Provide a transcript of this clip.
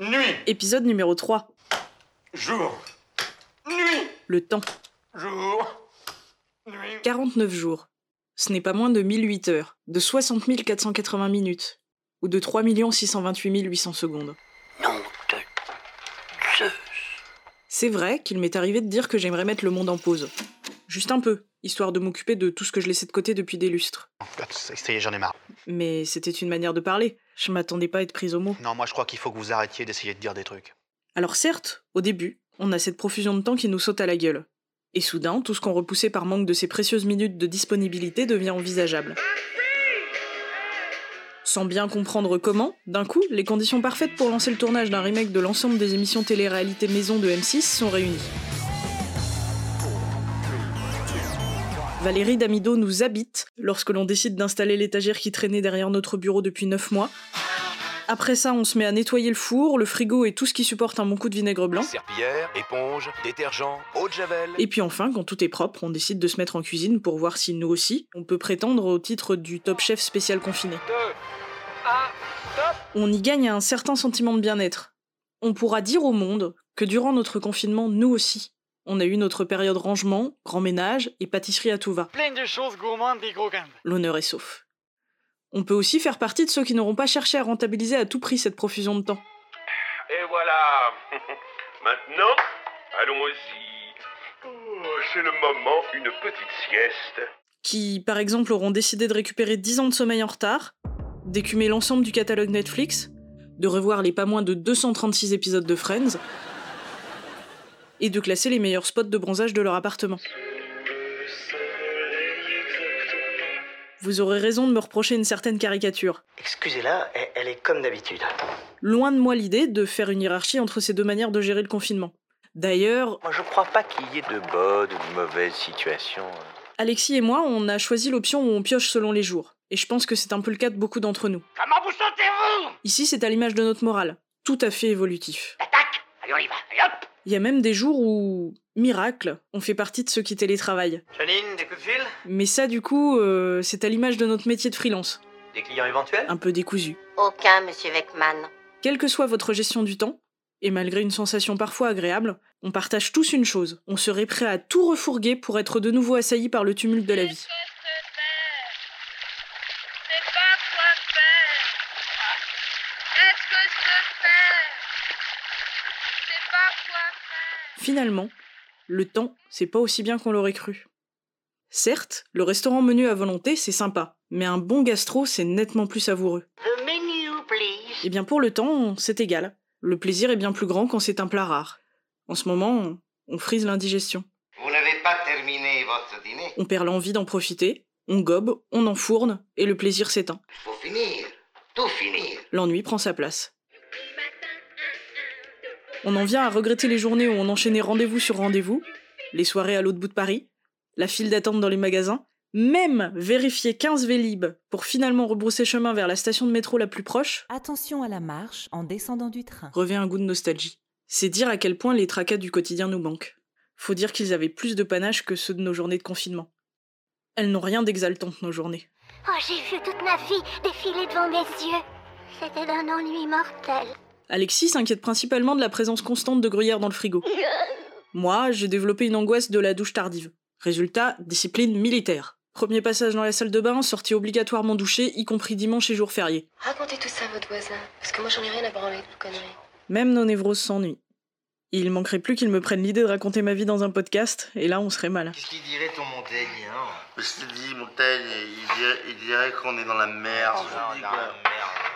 Nuit. Épisode numéro 3. Jour. Nuit. Le temps. Jour. Nuit. 49 jours. Ce n'est pas moins de 1008 heures, de 60 480 minutes, ou de 3 628 800 secondes. Nom de Zeus. C'est vrai qu'il m'est arrivé de dire que j'aimerais mettre le monde en pause. Juste un peu, histoire de m'occuper de tout ce que je laissais de côté depuis des lustres. Ça ça y est, j'en ai marre. Mais c'était une manière de parler. Je m'attendais pas à être prise au mot. Non, moi je crois qu'il faut que vous arrêtiez d'essayer de dire des trucs. Alors certes, au début, on a cette profusion de temps qui nous saute à la gueule. Et soudain, tout ce qu'on repoussait par manque de ces précieuses minutes de disponibilité devient envisageable. Sans bien comprendre comment, d'un coup, les conditions parfaites pour lancer le tournage d'un remake de l'ensemble des émissions télé-réalité maison de M6 sont réunies. Valérie Damido nous habite lorsque l'on décide d'installer l'étagère qui traînait derrière notre bureau depuis 9 mois. Après ça, on se met à nettoyer le four, le frigo et tout ce qui supporte un bon coup de vinaigre blanc. Serpillière, éponge, détergent, eau de javel. Et puis enfin, quand tout est propre, on décide de se mettre en cuisine pour voir si nous aussi, on peut prétendre au titre du top chef spécial confiné. On y gagne un certain sentiment de bien-être. On pourra dire au monde que durant notre confinement, nous aussi, on a eu notre période rangement, grand ménage et pâtisserie à tout va. plein de choses gourmandes et croquantes. L'honneur est sauf. On peut aussi faire partie de ceux qui n'auront pas cherché à rentabiliser à tout prix cette profusion de temps. Et voilà. Maintenant, allons-y. Oh, c'est le moment, une petite sieste. qui, par exemple, auront décidé de récupérer 10 ans de sommeil en retard, d'écumer l'ensemble du catalogue Netflix, de revoir les pas moins de 236 épisodes de Friends, et de classer les meilleurs spots de bronzage de leur appartement. Vous aurez raison de me reprocher une certaine caricature. Excusez-la, elle, elle est comme d'habitude. Loin de moi l'idée de faire une hiérarchie entre ces deux manières de gérer le confinement. D'ailleurs, Moi, je crois pas qu'il y ait de bonnes ou de mauvaises situations. Alexis et moi, on a choisi l'option où on pioche selon les jours. Et je pense que c'est un peu le cas de beaucoup d'entre nous. Comment vous sentez-vous? Ici, c'est à l'image de notre morale, tout à fait évolutif. Attaque Allez, on y va. Allez, hop Il y a même des jours où, miracle, on fait partie de ceux qui télétravaillent. Janine, des coups de fil? Mais ça, du coup, euh, c'est à l'image de notre métier de freelance, Des clients éventuels? Un peu décousu. Aucun, monsieur Weckman. Quelle que soit votre gestion du temps, et malgré une sensation parfois agréable, on partage tous une chose, on serait prêt à tout refourguer pour être de nouveau assailli par le tumulte de la vie. Finalement, le temps, c'est pas aussi bien qu'on l'aurait cru. Certes, le restaurant menu à volonté, c'est sympa, mais un bon gastro, c'est nettement plus savoureux. The menu, please. Eh bien pour le temps, c'est égal. Le plaisir est bien plus grand quand c'est un plat rare. En ce moment, on- frise l'indigestion. Vous n'avez pas terminé votre dîner. On perd l'envie d'en profiter, on gobe, on enfourne, et le plaisir s'éteint. Il faut finir. Tout finir. L'ennui prend sa place. On en vient à regretter les journées où on enchaînait rendez-vous sur rendez-vous, les soirées à l'autre bout de Paris, la file d'attente dans les magasins, même vérifier 15 Vélib pour finalement rebrousser chemin vers la station de métro la plus proche, Attention à la marche en descendant du train. revêt un goût de nostalgie. C'est dire à quel point les tracas du quotidien nous manquent. Faut dire qu'ils avaient plus de panache que ceux de nos journées de confinement. Elles n'ont rien d'exaltantes, nos journées. Oh, j'ai vu toute ma vie défiler devant mes yeux. C'était d'un ennui mortel. Alexis s'inquiète principalement de la présence constante de gruyère dans le frigo. Moi, j'ai développé une angoisse de la douche tardive. Résultat, discipline militaire. Premier passage dans la salle de bain, sortie obligatoirement douchée, y compris dimanche et jours fériés. Racontez tout ça à votre voisin, parce que moi j'en ai rien à branler de vos conneries. Même nos névroses s'ennuient. Il manquerait plus qu'ils me prennent l'idée de raconter ma vie dans un podcast, et là on serait mal. Qu'est-ce qu'il dirait ton Montaigne hein? Je te dis, Montaigne, il dirait, qu'on est dans la merde. Oh, dans la merde.